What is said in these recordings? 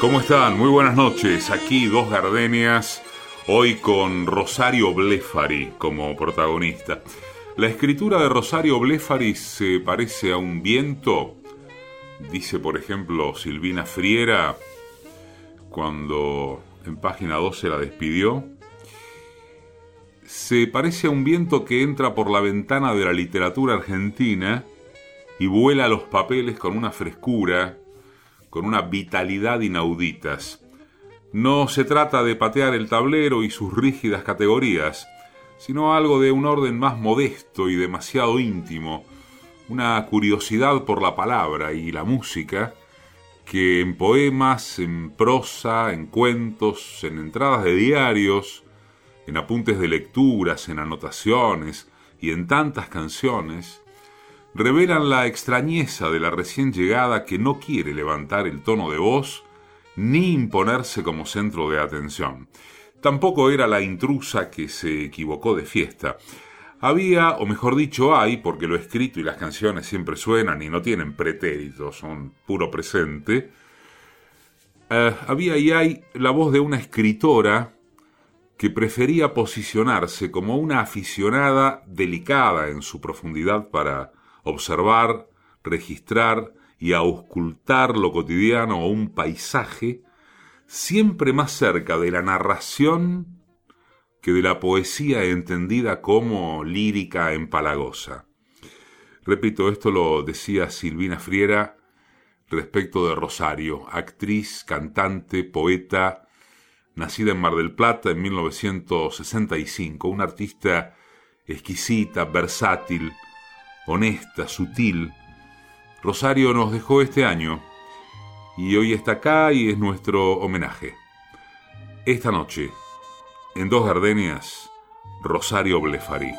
¿Cómo están? Muy buenas noches. Aquí dos gardenias, hoy con Rosario Blefari como protagonista. La escritura de Rosario Blefari se parece a un viento, dice por ejemplo Silvina Friera cuando en página 12 la despidió. Se parece a un viento que entra por la ventana de la literatura argentina y vuela los papeles con una frescura, con una vitalidad inauditas. No se trata de patear el tablero y sus rígidas categorías, sino algo de un orden más modesto y demasiado íntimo, una curiosidad por la palabra y la música, que en poemas, en prosa, en cuentos, en entradas de diarios, en apuntes de lecturas, en anotaciones y en tantas canciones, revelan la extrañeza de la recién llegada que no quiere levantar el tono de voz ni imponerse como centro de atención. Tampoco era la intrusa que se equivocó de fiesta. Había, o mejor dicho hay, porque lo escrito y las canciones siempre suenan y no tienen pretéritos, son puro presente, eh, había y hay la voz de una escritora que prefería posicionarse como una aficionada delicada en su profundidad para observar, registrar y auscultar lo cotidiano o un paisaje, siempre más cerca de la narración que de la poesía entendida como lírica empalagosa. Repito, esto lo decía Silvina Friera respecto de Rosario, actriz, cantante, poeta, nacida en Mar del Plata en 1965, una artista exquisita, versátil, honesta, sutil, Rosario nos dejó este año y hoy está acá y es nuestro homenaje. Esta noche, en Dos Gardenias, Rosario Blefari.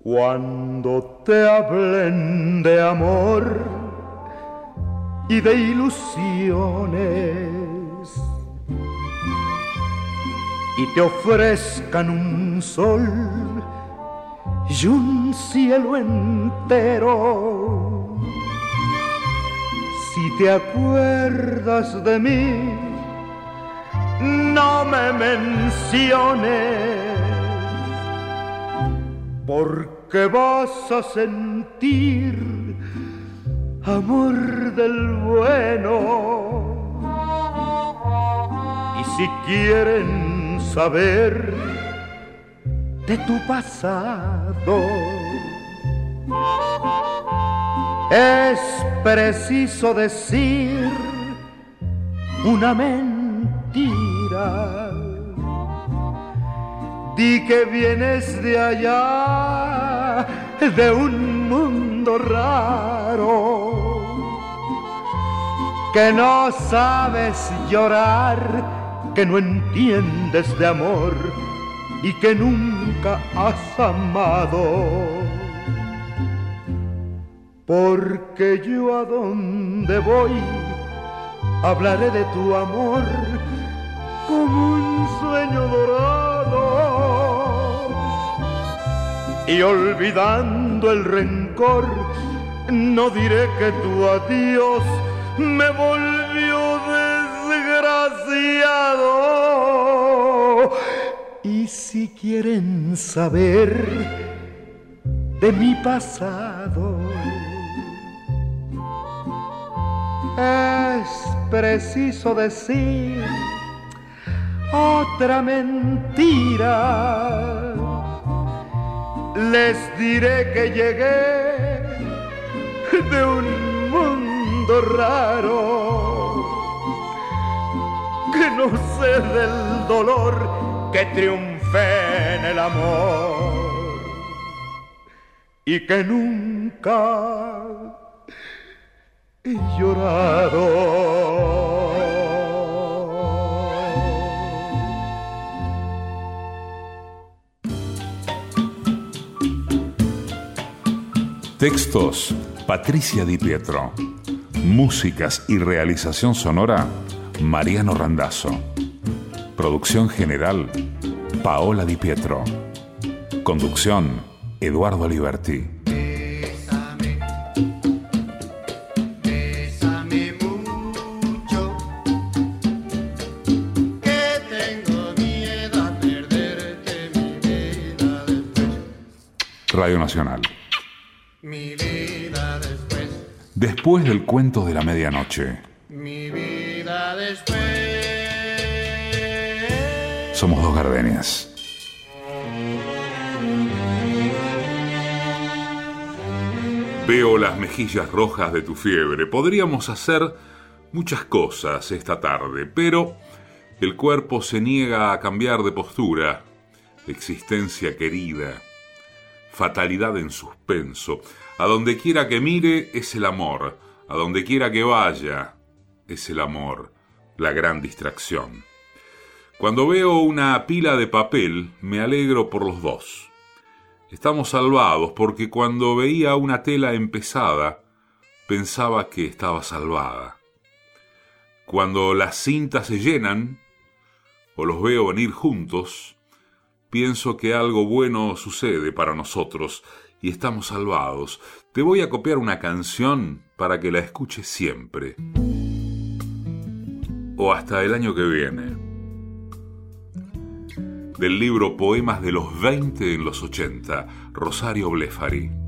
Cuando te hablen de amor y de ilusiones y te ofrezcan un sol y un cielo entero. Si te acuerdas de mí, no me menciones, porque vas a sentir amor del bueno. Y si quieren saber de tu pasado. Es preciso decir una mentira. Di que vienes de allá, de un mundo raro, que no sabes llorar que no entiendes de amor y que nunca has amado. Porque yo a donde voy hablaré de tu amor como un sueño dorado. Y olvidando el rencor, no diré que tu adiós me volvió Y si quieren saber de mi pasado, es preciso decir otra mentira. Les diré que llegué de un mundo raro que no sé del dolor que triunfe en el amor y que nunca he llorado. Textos Patricia Di Pietro. Músicas y realización sonora Mariano Randazzo. Producción general, Paola Di Pietro. Conducción, Eduardo Liberti. Bésame, bésame mucho, que tengo miedo a perderte mi vida después. Radio Nacional. Mi vida después. Después del cuento de la medianoche. Mi vida después. Somos dos gardenias. Veo las mejillas rojas de tu fiebre. Podríamos hacer muchas cosas esta tarde, pero el cuerpo se niega a cambiar de postura. Existencia querida, fatalidad en suspenso. A donde quiera que mire es el amor, a donde quiera que vaya es el amor, la gran distracción. Cuando veo una pila de papel me alegro por los dos. Estamos salvados porque cuando veía una tela empezada pensaba que estaba salvada. Cuando las cintas se llenan o los veo venir juntos, pienso que algo bueno sucede para nosotros y estamos salvados. Te voy a copiar una canción para que la escuches siempre. O hasta el año que viene del libro Poemas de los 20 en los 80, Rosario Blefari.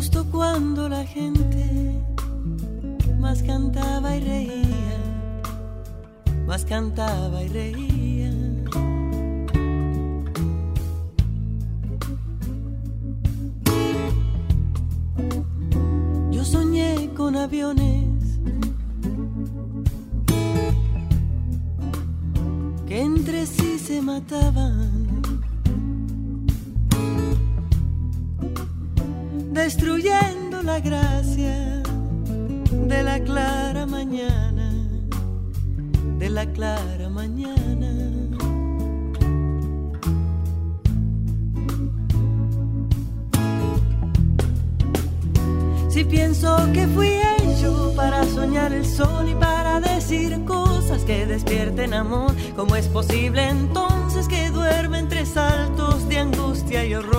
Justo cuando la gente más cantaba y reía, más cantaba y reía. Yo soñé con aviones que entre sí se mataban destruyendo la gracia de la clara mañana, de la clara mañana. Si pienso que fui hecho para soñar el sol y para decir cosas que despierten amor, ¿cómo es posible entonces que duerme entre saltos de angustia y horror?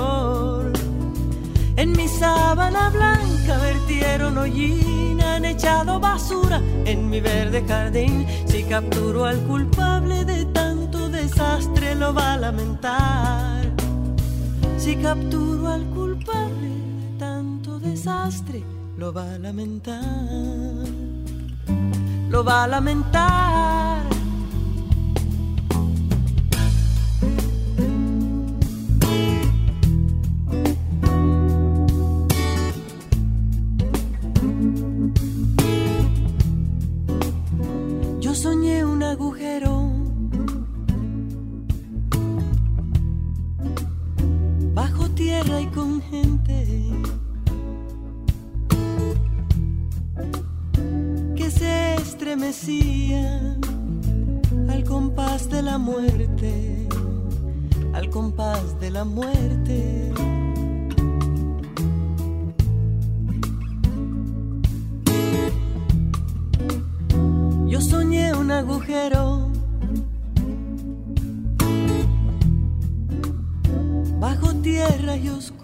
En mi sábana blanca vertieron hollín, han echado basura en mi verde jardín. Si capturo al culpable de tanto desastre, lo va a lamentar. Si capturo al culpable de tanto desastre, lo va a lamentar. Lo va a lamentar. Al compás de la muerte, al compás de la muerte. Yo soñé un agujero bajo tierra y oscuro.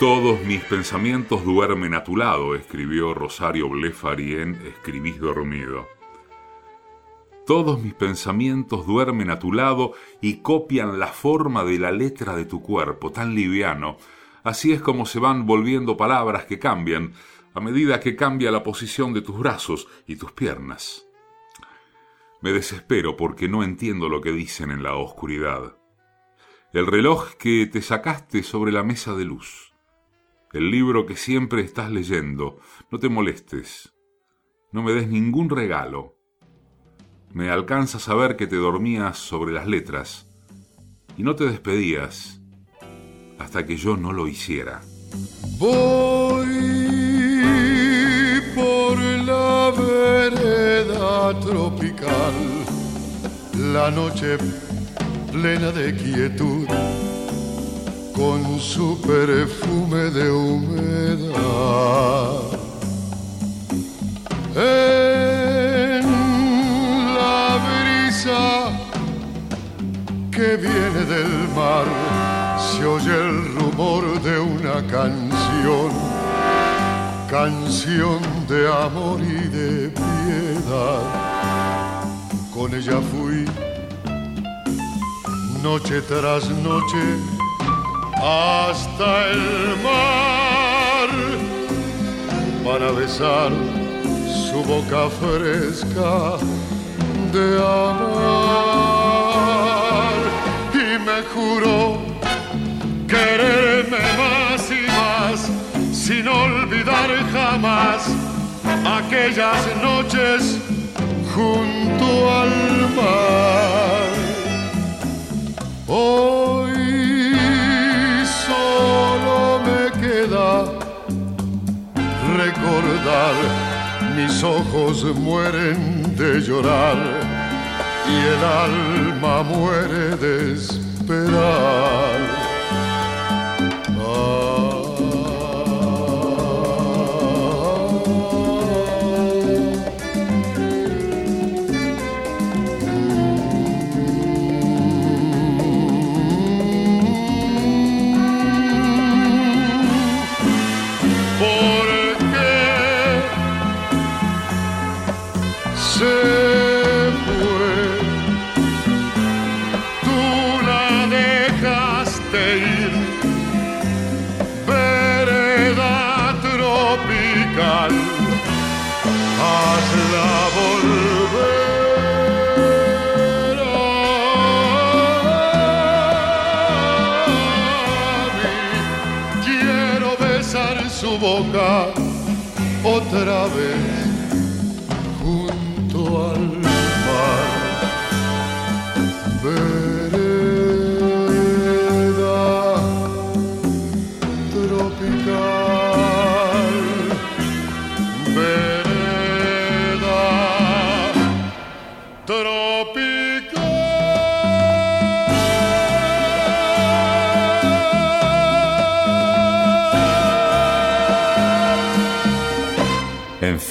Todos mis pensamientos duermen a tu lado, escribió Rosario Blefari en Escribís dormido. Todos mis pensamientos duermen a tu lado y copian la forma de la letra de tu cuerpo, tan liviano. Así es como se van volviendo palabras que cambian a medida que cambia la posición de tus brazos y tus piernas. Me desespero porque no entiendo lo que dicen en la oscuridad. El reloj que te sacaste sobre la mesa de luz el libro que siempre estás leyendo. No te molestes. No me des ningún regalo. Me alcanza a saber que te dormías sobre las letras y no te despedías hasta que yo no lo hiciera. Voy por la vereda tropical, la noche plena de quietud con su perfume de humedad. En la brisa que viene del mar se oye el rumor de una canción, canción de amor y de piedad. Con ella fui noche tras noche hasta el mar para besar su boca fresca de amar y me juró quererme más y más sin olvidar jamás aquellas noches junto al mar. Hoy mis ojos mueren de llorar y el alma muere de esperar.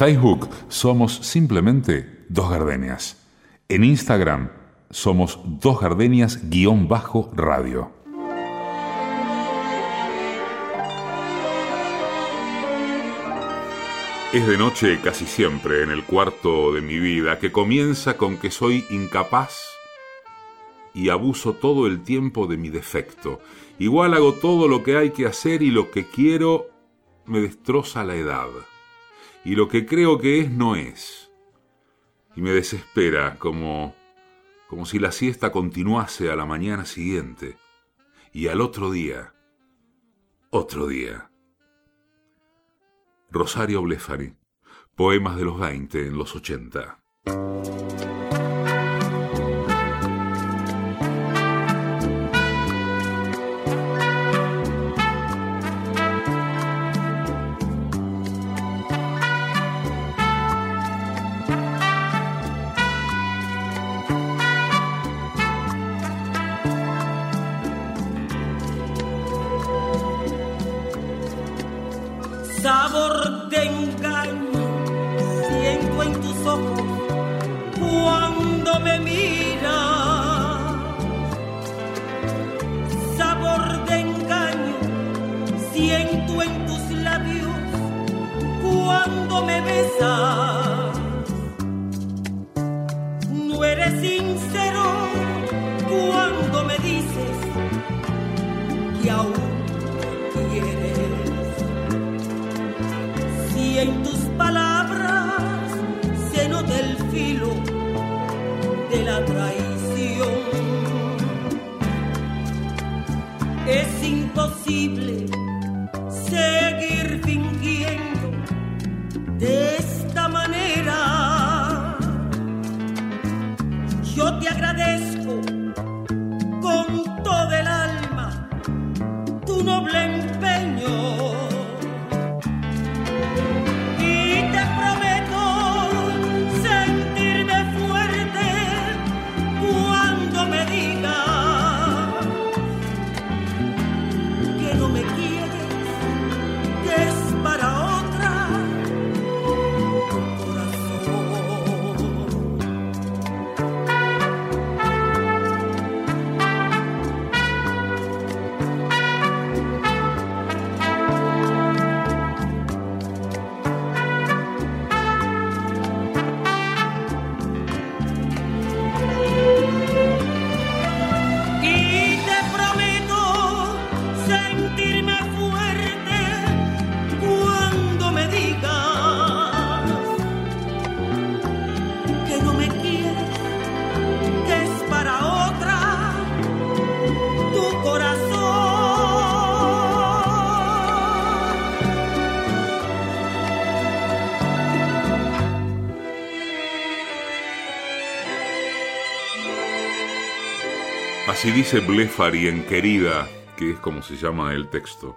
Facebook somos simplemente Dos Gardenias. En Instagram somos Dos Gardenias-radio. Es de noche casi siempre en el cuarto de mi vida, que comienza con que soy incapaz y abuso todo el tiempo de mi defecto. Igual hago todo lo que hay que hacer y lo que quiero me destroza la edad. Y lo que creo que es no es. Y me desespera como como si la siesta continuase a la mañana siguiente y al otro día, otro día. Rosario Blefari, poemas de los 20 en los 80. Me Así dice Blefari en Querida, que es como se llama el texto.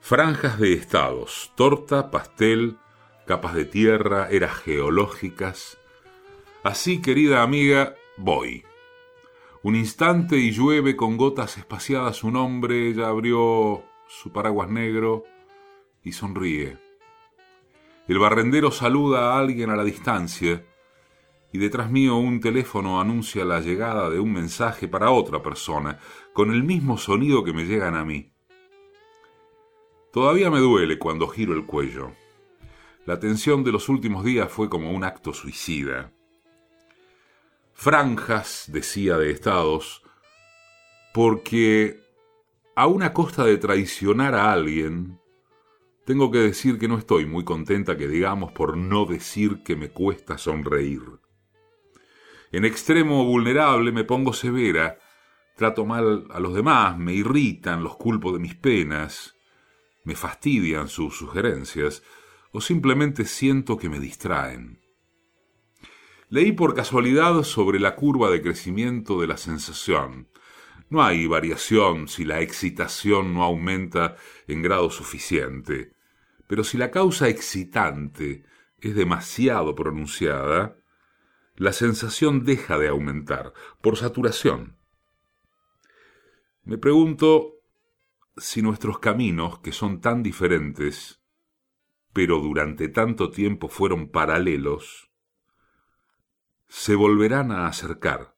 Franjas de estados, torta, pastel, capas de tierra, eras geológicas. Así, querida amiga, voy. Un instante y llueve con gotas espaciadas un hombre, ella abrió su paraguas negro y sonríe. El barrendero saluda a alguien a la distancia y detrás mío un teléfono anuncia la llegada de un mensaje para otra persona, con el mismo sonido que me llegan a mí. Todavía me duele cuando giro el cuello. La tensión de los últimos días fue como un acto suicida. Franjas, decía de estados, porque a una costa de traicionar a alguien, tengo que decir que no estoy muy contenta que digamos por no decir que me cuesta sonreír. En extremo vulnerable me pongo severa, trato mal a los demás, me irritan, los culpo de mis penas, me fastidian sus sugerencias o simplemente siento que me distraen. Leí por casualidad sobre la curva de crecimiento de la sensación. No hay variación si la excitación no aumenta en grado suficiente, pero si la causa excitante es demasiado pronunciada, la sensación deja de aumentar por saturación. Me pregunto si nuestros caminos, que son tan diferentes, pero durante tanto tiempo fueron paralelos, se volverán a acercar,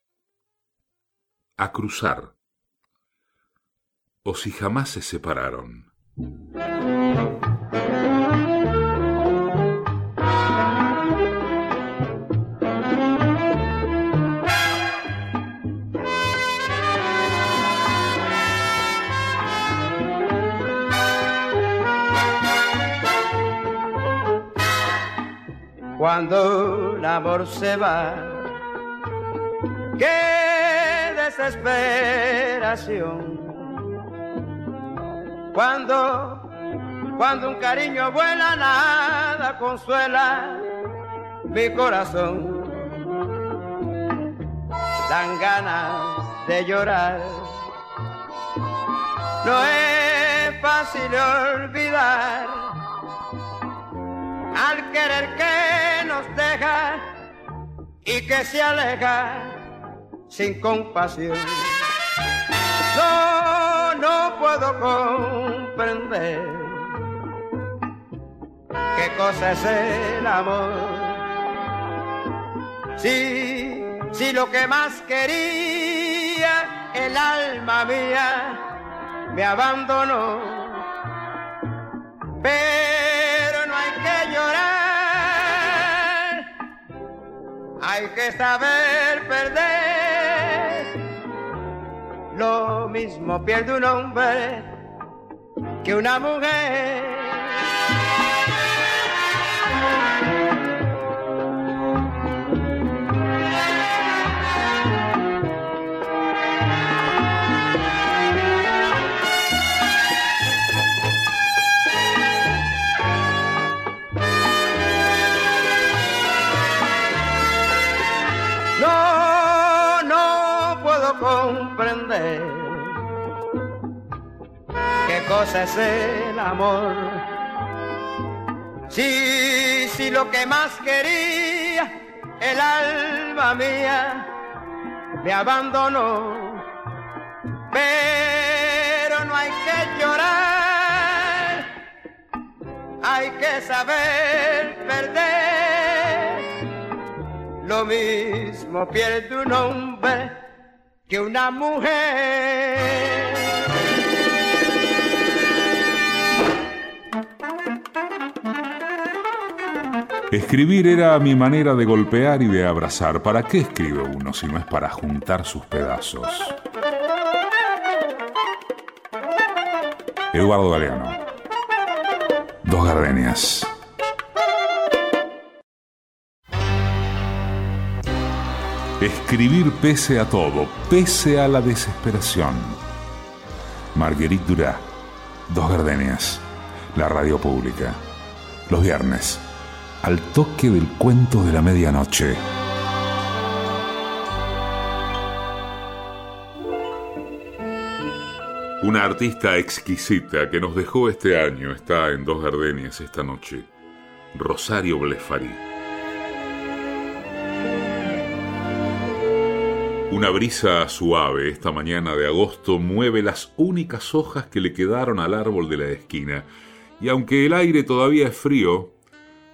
a cruzar, o si jamás se separaron. Cuando el amor se va. ¡Qué desesperación! Cuando, cuando un cariño vuela, nada consuela mi corazón. Dan ganas de llorar. No es fácil olvidar al querer que nos deja y que se aleja sin compasión. No, no puedo comprender qué cosa es el amor. Si lo que más quería el alma mía me abandonó. Pero hay que saber perder. Lo mismo pierde un hombre que una mujer. Cosa es el amor. Si, si lo que más quería el alma mía me abandonó, pero no hay que llorar, hay que saber perder. Lo mismo pierde un hombre que una mujer. Escribir era mi manera de golpear y de abrazar. ¿Para qué escribe uno si no es para juntar sus pedazos? Eduardo Galeano. Dos gardenias. Escribir pese a todo, pese a la desesperación. Marguerite Durá. Dos gardenias. La radio pública. Los viernes al toque del cuento de la medianoche. Una artista exquisita que nos dejó este año está en Dos Gardenias esta noche, Rosario Blefari. Una brisa suave esta mañana de agosto mueve las únicas hojas que le quedaron al árbol de la esquina, y aunque el aire todavía es frío,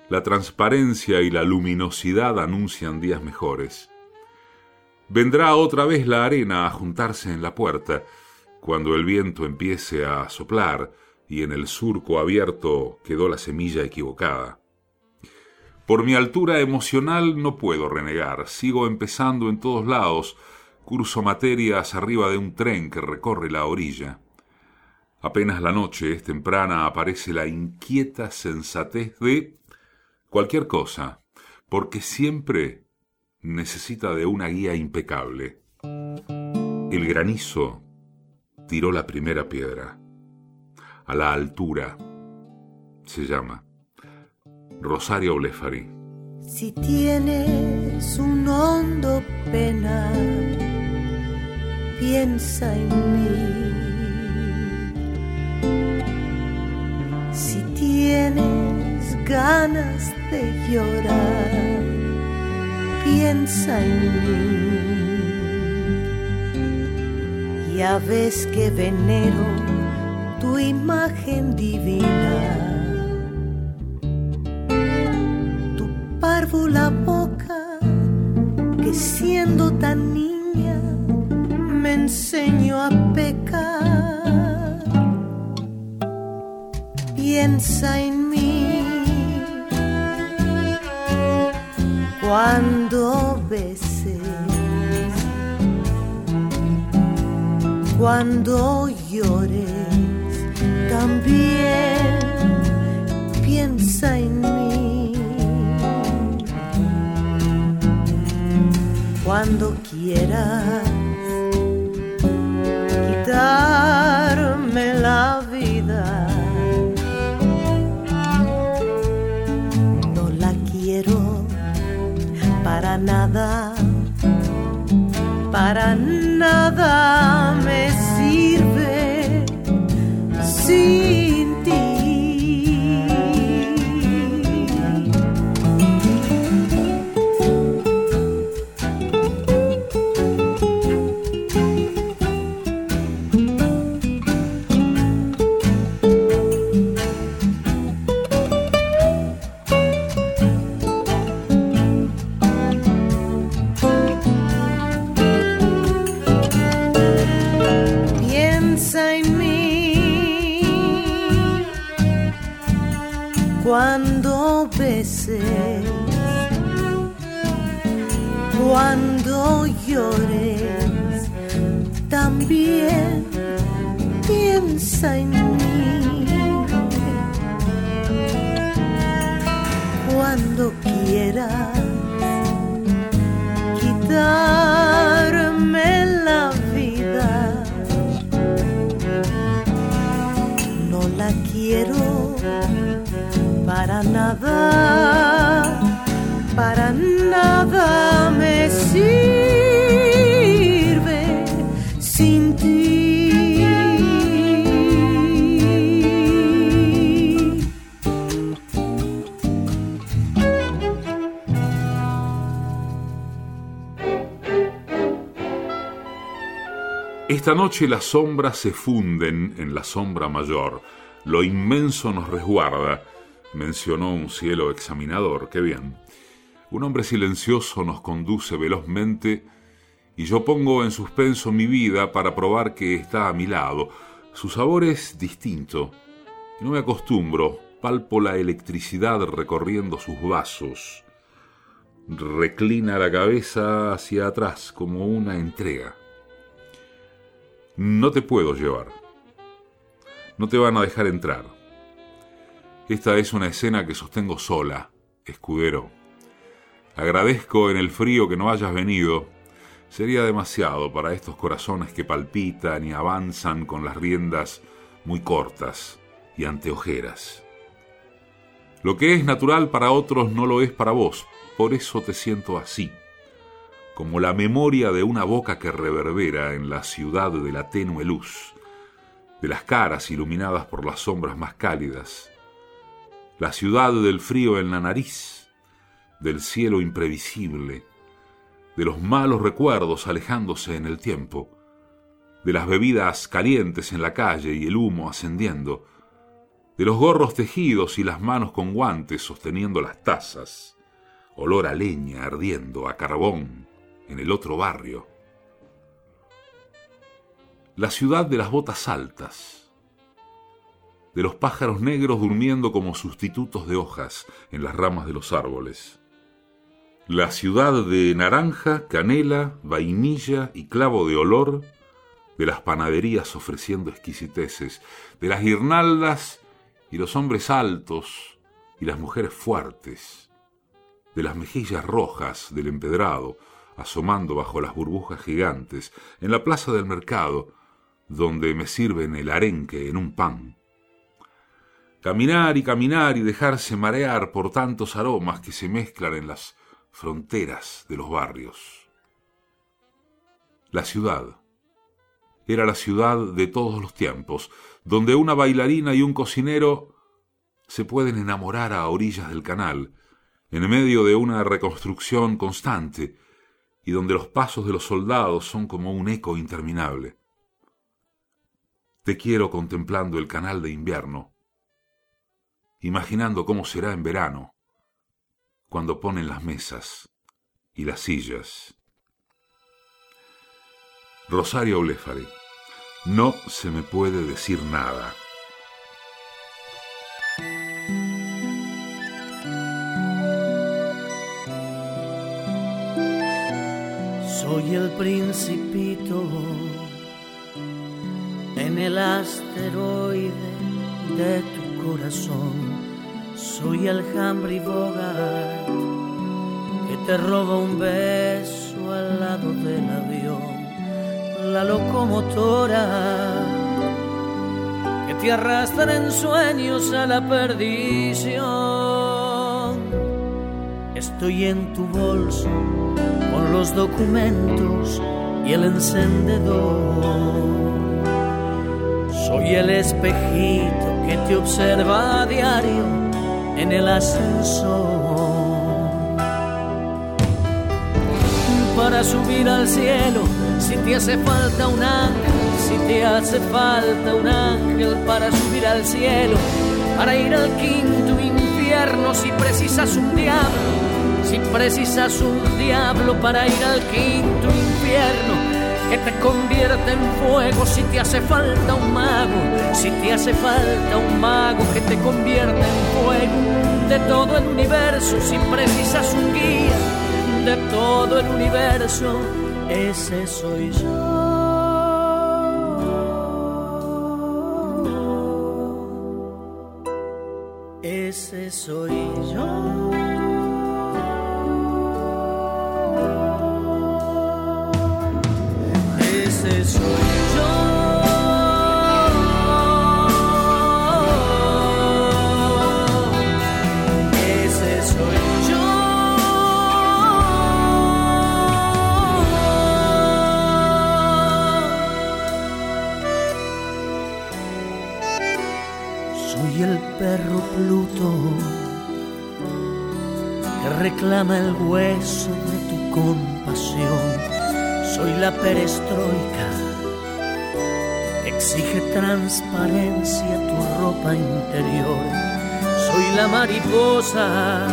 la transparencia y la luminosidad anuncian días mejores. Vendrá otra vez la arena a juntarse en la puerta, cuando el viento empiece a soplar y en el surco abierto quedó la semilla equivocada. Por mi altura emocional no puedo renegar, sigo empezando en todos lados, curso materias arriba de un tren que recorre la orilla. Apenas la noche es temprana aparece la inquieta sensatez de cualquier cosa, porque siempre necesita de una guía impecable. El granizo tiró la primera piedra. A la altura se llama Rosario Blefari. Si tienes un hondo pena, piensa en mí. Si tienes ganas de llorar, piensa en mí. Ya ves que venero tu imagen divina la boca que siendo tan niña me enseñó a pecar. Piensa en mí cuando beses, cuando llores, también piensa en mí. cuando quieras para nada me sirve. Sí. Noche las sombras se funden en la sombra mayor, lo inmenso nos resguarda, mencionó un cielo examinador, qué bien. Un hombre silencioso nos conduce velozmente y yo pongo en suspenso mi vida para probar que está a mi lado. Su sabor es distinto. No me acostumbro, palpo la electricidad recorriendo sus vasos. Reclina la cabeza hacia atrás como una entrega. No te puedo llevar. No te van a dejar entrar. Esta es una escena que sostengo sola, escudero. Agradezco en el frío que no hayas venido. Sería demasiado para estos corazones que palpitan y avanzan con las riendas muy cortas y anteojeras. Lo que es natural para otros no lo es para vos, por eso te siento así, como la memoria de una boca que reverbera en la ciudad de la tenue luz, de las caras iluminadas por las sombras más cálidas, la ciudad del frío en la nariz, del cielo imprevisible, de los malos recuerdos alejándose en el tiempo, de las bebidas calientes en la calle y el humo ascendiendo, de los gorros tejidos y las manos con guantes sosteniendo las tazas, olor a leña ardiendo, a carbón, en el otro barrio. La ciudad de las botas altas, de los pájaros negros durmiendo como sustitutos de hojas en las ramas de los árboles la ciudad de naranja, canela, vainilla y clavo de olor de las panaderías ofreciendo exquisiteces, de las guirnaldas y los hombres altos y las mujeres fuertes, de las mejillas rojas del empedrado, asomando bajo las burbujas gigantes, en la plaza del mercado, donde me sirven el arenque en un pan. Caminar y caminar y dejarse marear por tantos aromas que se mezclan en las fronteras de los barrios. La ciudad era la ciudad de todos los tiempos, donde una bailarina y un cocinero se pueden enamorar a orillas del canal, en medio de una reconstrucción constante, y donde los pasos de los soldados son como un eco interminable. Te quiero contemplando el canal de invierno, imaginando cómo será en verano, cuando ponen las mesas y las sillas. Rosario Olefari, no se me puede decir nada. Soy el principito en el asteroide de tu corazón. Soy el Humphrey Bogart que te roba un beso al lado del avión. La locomotora que te arrastra en sueños a la perdición. Estoy en tu bolso los documentos y el encendedor. Soy el espejito que te observa a diario en el ascensor. Para subir al cielo, si te hace falta un ángel, si te hace falta un ángel para subir al cielo, para ir al quinto infierno, si precisas un diablo, si precisas un diablo para ir al quinto infierno que te convierte en fuego si te hace falta un mago, si te hace falta un mago que te convierte en fuego de todo el universo, si precisas un guía de todo el universo, ese soy yo. Ese soy yo. Transparencia tu ropa interior. Soy la mariposa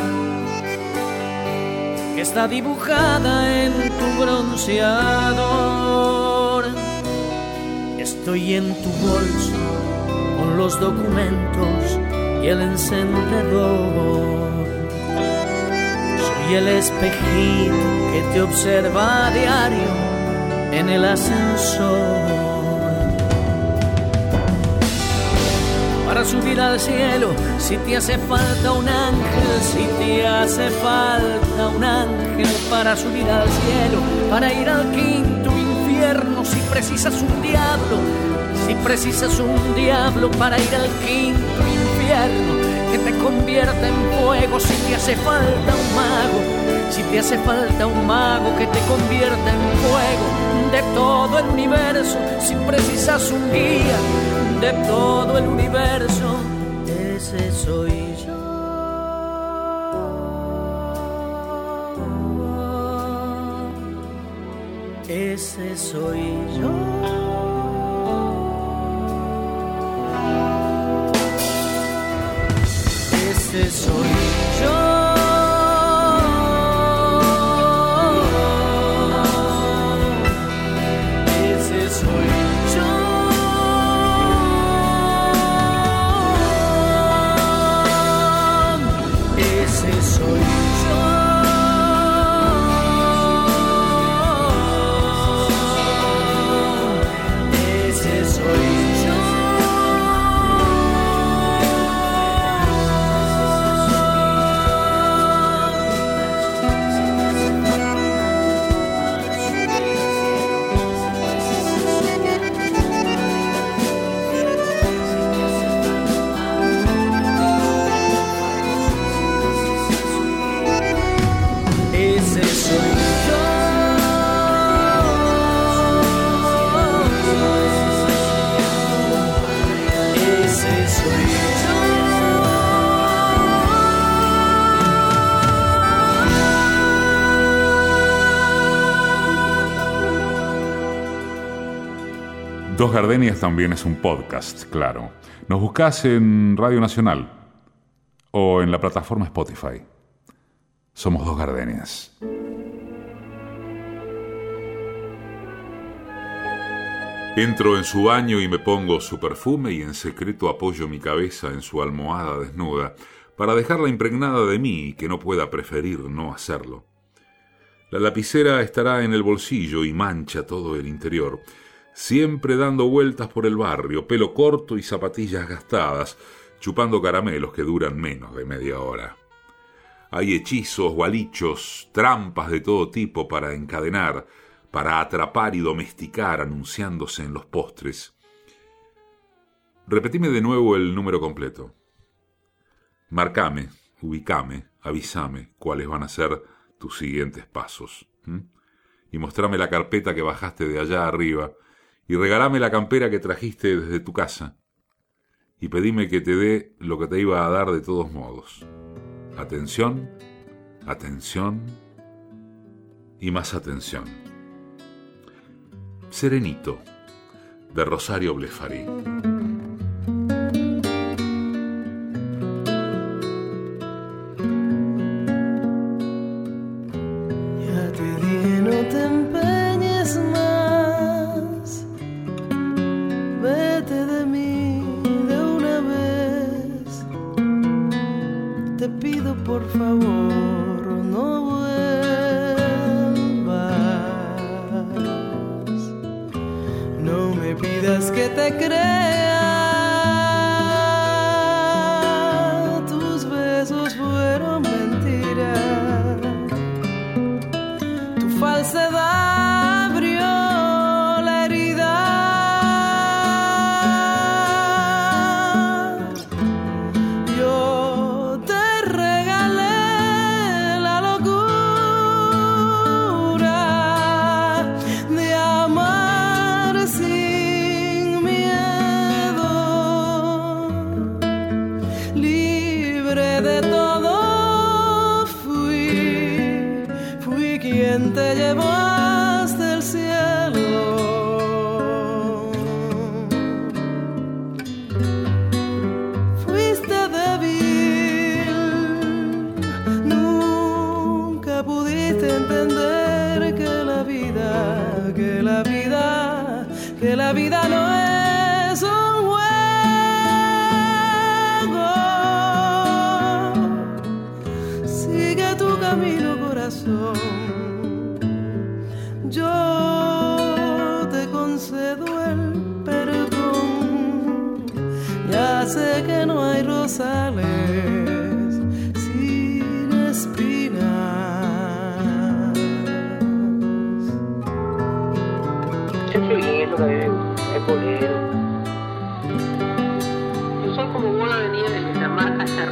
que está dibujada en tu bronceador. Estoy en tu bolso con los documentos y el encendedor. Soy el espejito que te observa a diario en el ascensor. Subir al cielo, si te hace falta un ángel, si te hace falta un ángel para subir al cielo, para ir al quinto infierno, si precisas un diablo, si precisas un diablo para ir al quinto infierno, que te convierta en fuego, si te hace falta un mago, si te hace falta un mago que te convierta en fuego de todo el universo, si precisas un guía de todo el universo, ese soy yo. Ese soy yo. Ese soy yo. Dos Gardenias también es un podcast, claro. Nos buscas en Radio Nacional o en la plataforma Spotify. Somos Dos Gardenias. Entro en su baño y me pongo su perfume y en secreto apoyo mi cabeza en su almohada desnuda para dejarla impregnada de mí que no pueda preferir no hacerlo. La lapicera estará en el bolsillo y mancha todo el interior, siempre dando vueltas por el barrio, pelo corto y zapatillas gastadas, chupando caramelos que duran menos de media hora. Hay hechizos, gualichos, trampas de todo tipo para encadenar, para atrapar y domesticar anunciándose en los postres. Repetime de nuevo el número completo. Marcame, ubicame, avísame cuáles van a ser tus siguientes pasos. Y mostrame la carpeta que bajaste de allá arriba y regalame la campera que trajiste desde tu casa. Y pedime que te dé lo que te iba a dar de todos modos. Atención, atención y más atención. Serenito, de Rosario Blefari. Te pido por favor no vuelvas, no me pidas que te crea,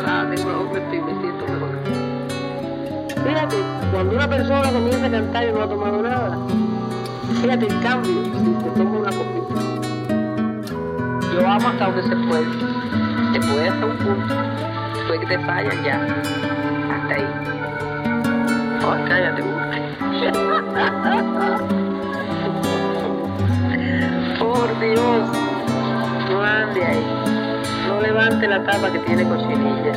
la boca y me siento mejor. Fíjate, cuando una persona comienza a cantar y no ha tomado nada, fíjate el cambio si te toma una copita. Yo amo hasta donde se puede. Se puede hasta un punto. Después que te fallan ya. Hasta ahí. Oh, cállate. Por Dios, no ande ahí. No levante la tapa que tiene cochinilla.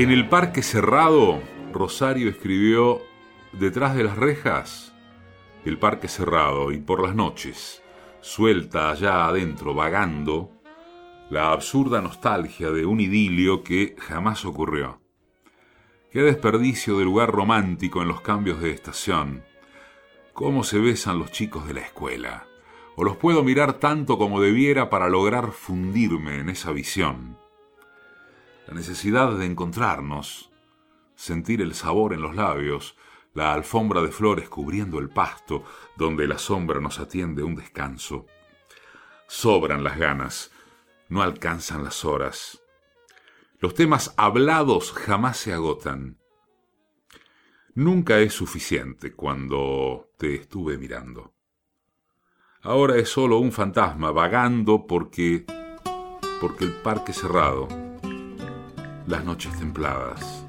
En el parque cerrado, Rosario escribió Detrás de las rejas, el parque cerrado y por las noches, suelta allá adentro, vagando, la absurda nostalgia de un idilio que jamás ocurrió. Qué desperdicio de lugar romántico en los cambios de estación. Cómo se besan los chicos de la escuela. O los puedo mirar tanto como debiera para lograr fundirme en esa visión. La necesidad de encontrarnos, sentir el sabor en los labios, la alfombra de flores cubriendo el pasto, donde la sombra nos atiende un descanso. Sobran las ganas, no alcanzan las horas. Los temas hablados jamás se agotan. Nunca es suficiente cuando te estuve mirando. Ahora es solo un fantasma vagando porque porque el parque cerrado, las noches templadas,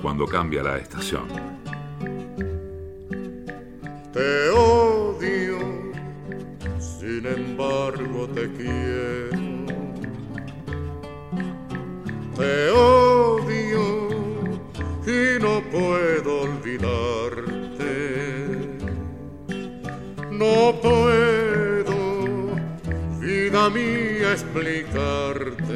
cuando cambia la estación. Te odio, sin embargo te quiero. Te odio y no puedo olvidarte. No puedo, vida mía, explicarte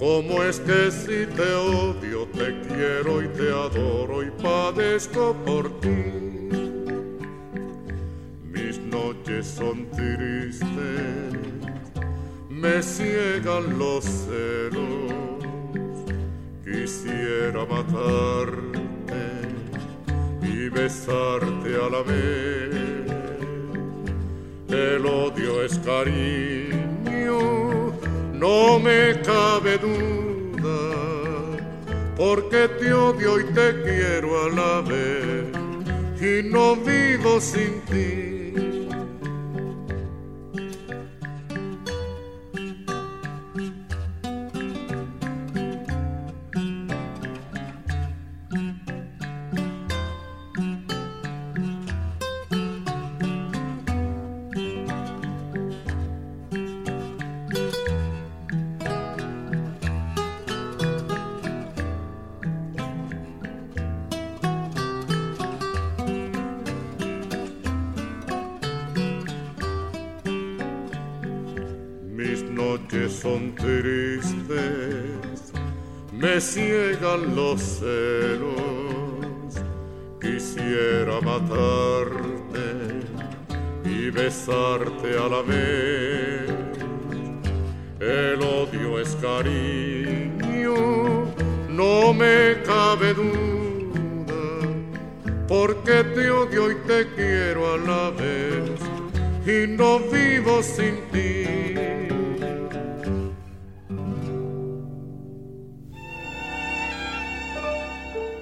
cómo es que si te odio, te quiero y te adoro y padezco por ti noches son tristes, me ciegan los celos, quisiera matarte y besarte a la vez. El odio es cariño, no me cabe duda, porque te odio y te quiero a la vez y no vivo sin ti.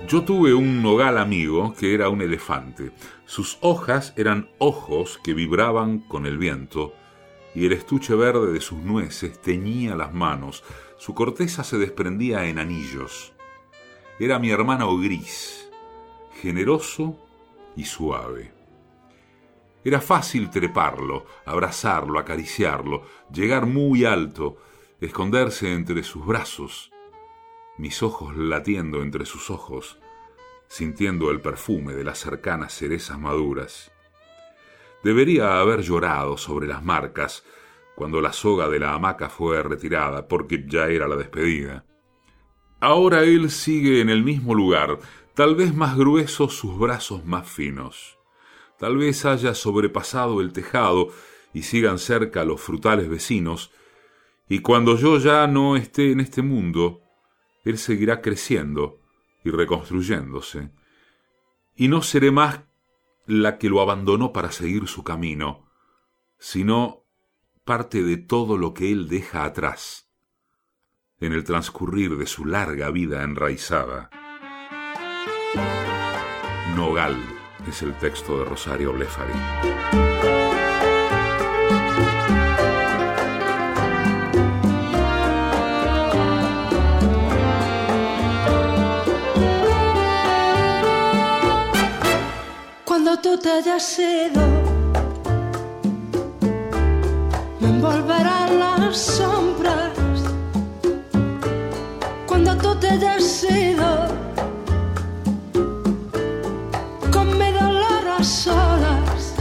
Yo tuve un nogal amigo que era un elefante. Sus hojas eran ojos que vibraban con el viento y el estuche verde de sus nueces teñía las manos. Su corteza se desprendía en anillos. Era mi hermano gris, generoso y suave. Era fácil treparlo, abrazarlo, acariciarlo, llegar muy alto, esconderse entre sus brazos mis ojos latiendo entre sus ojos, sintiendo el perfume de las cercanas cerezas maduras. Debería haber llorado sobre las marcas cuando la soga de la hamaca fue retirada, porque ya era la despedida. Ahora él sigue en el mismo lugar, tal vez más gruesos sus brazos más finos. Tal vez haya sobrepasado el tejado y sigan cerca los frutales vecinos, y cuando yo ya no esté en este mundo, él seguirá creciendo y reconstruyéndose. Y no seré más la que lo abandonó para seguir su camino, sino parte de todo lo que él deja atrás en el transcurrir de su larga vida enraizada. Nogal es el texto de Rosario Blefari. Tú te hayas ido, me envolverán las sombras. Cuando tú te hayas ido, con mi dolor a solas,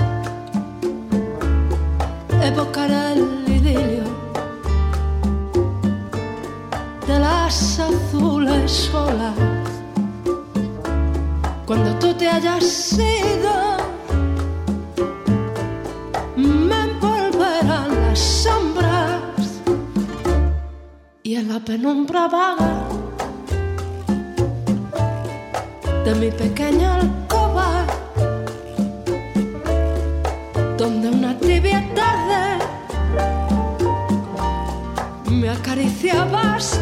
evocaré el idilio de las azules olas. Cuando tú te hayas ido, y en la penumbra vaga de mi pequeña alcoba, donde una tibia tarde me acariciabas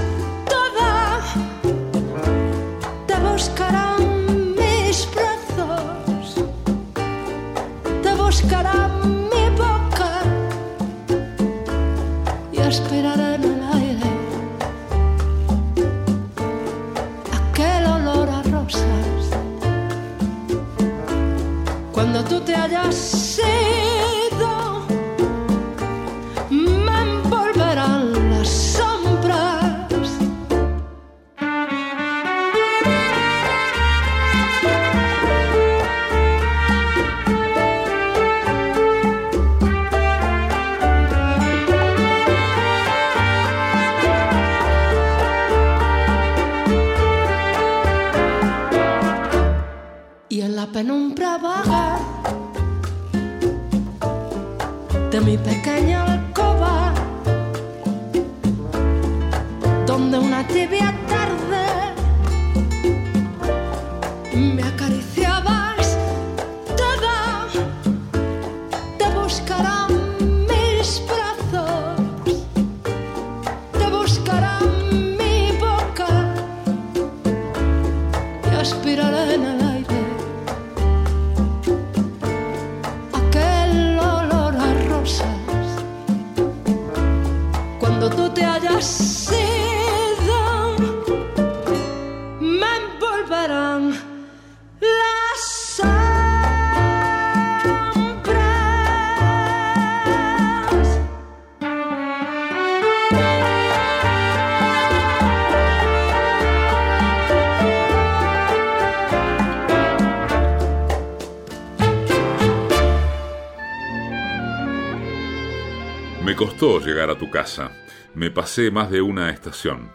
a tu casa. Me pasé más de una estación.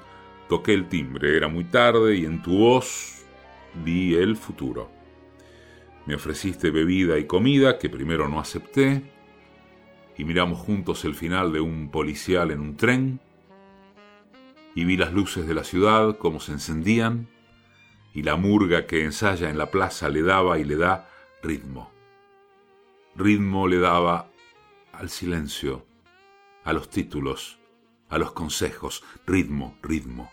Toqué el timbre, era muy tarde y en tu voz vi el futuro. Me ofreciste bebida y comida que primero no acepté y miramos juntos el final de un policial en un tren y vi las luces de la ciudad como se encendían y la murga que ensaya en la plaza le daba y le da ritmo. Ritmo le daba al silencio, a los títulos, a los consejos, ritmo, ritmo,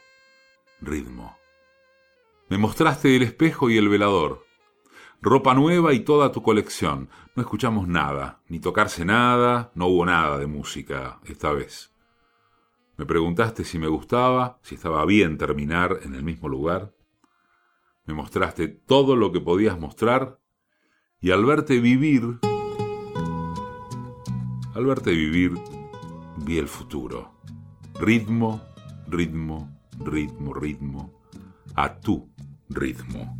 ritmo. Me mostraste el espejo y el velador, ropa nueva y toda tu colección. No escuchamos nada, ni tocarse nada, no hubo nada de música esta vez. Me preguntaste si me gustaba, si estaba bien terminar en el mismo lugar. Me mostraste todo lo que podías mostrar y al verte vivir, al verte vivir, vi el futuro. Ritmo, ritmo, ritmo, ritmo, a tu ritmo.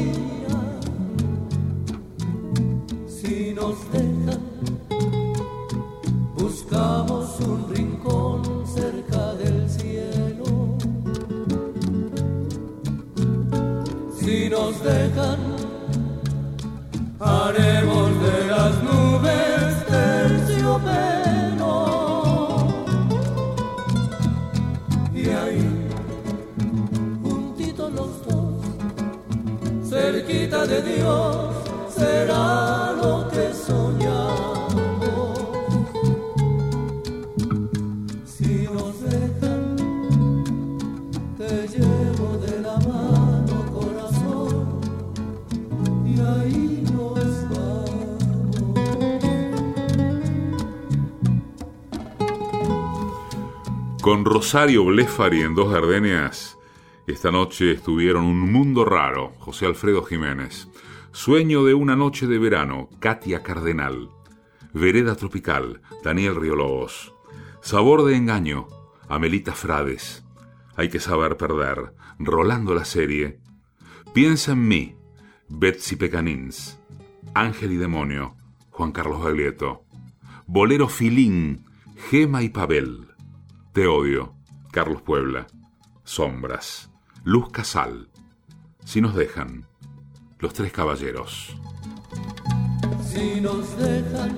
dejan, haremos de las nubes terciopelo. Y ahí, juntitos los dos, cerquita de Dios, será lo que soy. Con Rosario Blefari en Dos Gardenias, esta noche estuvieron Un Mundo Raro, José Alfredo Jiménez. Sueño de una noche de verano, Katia Cardenal. Vereda Tropical, Daniel Riolobos. Sabor de engaño, Amelita Frades. Hay que saber perder, Rolando la serie. Piensa en mí, Betsy Pecanins. Ángel y Demonio, Juan Carlos Baglietto. Bolero Filín, Gema y Pavel. Te odio, Carlos Puebla. Sombras, Luz Casal. Si nos dejan, Los Tres Caballeros. Si nos dejan,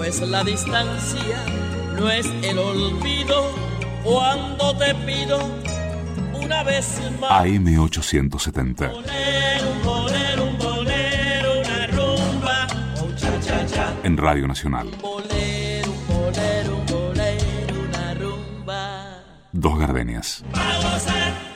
pues la distancia no es el olvido cuando te pido una vez más. AM870. Bolero, un bolero, un bolero, una rumba, un cha cha cha. En Radio Nacional. Bolero, bolero, bolero, una rumba. Dos Gardenias. Vamos a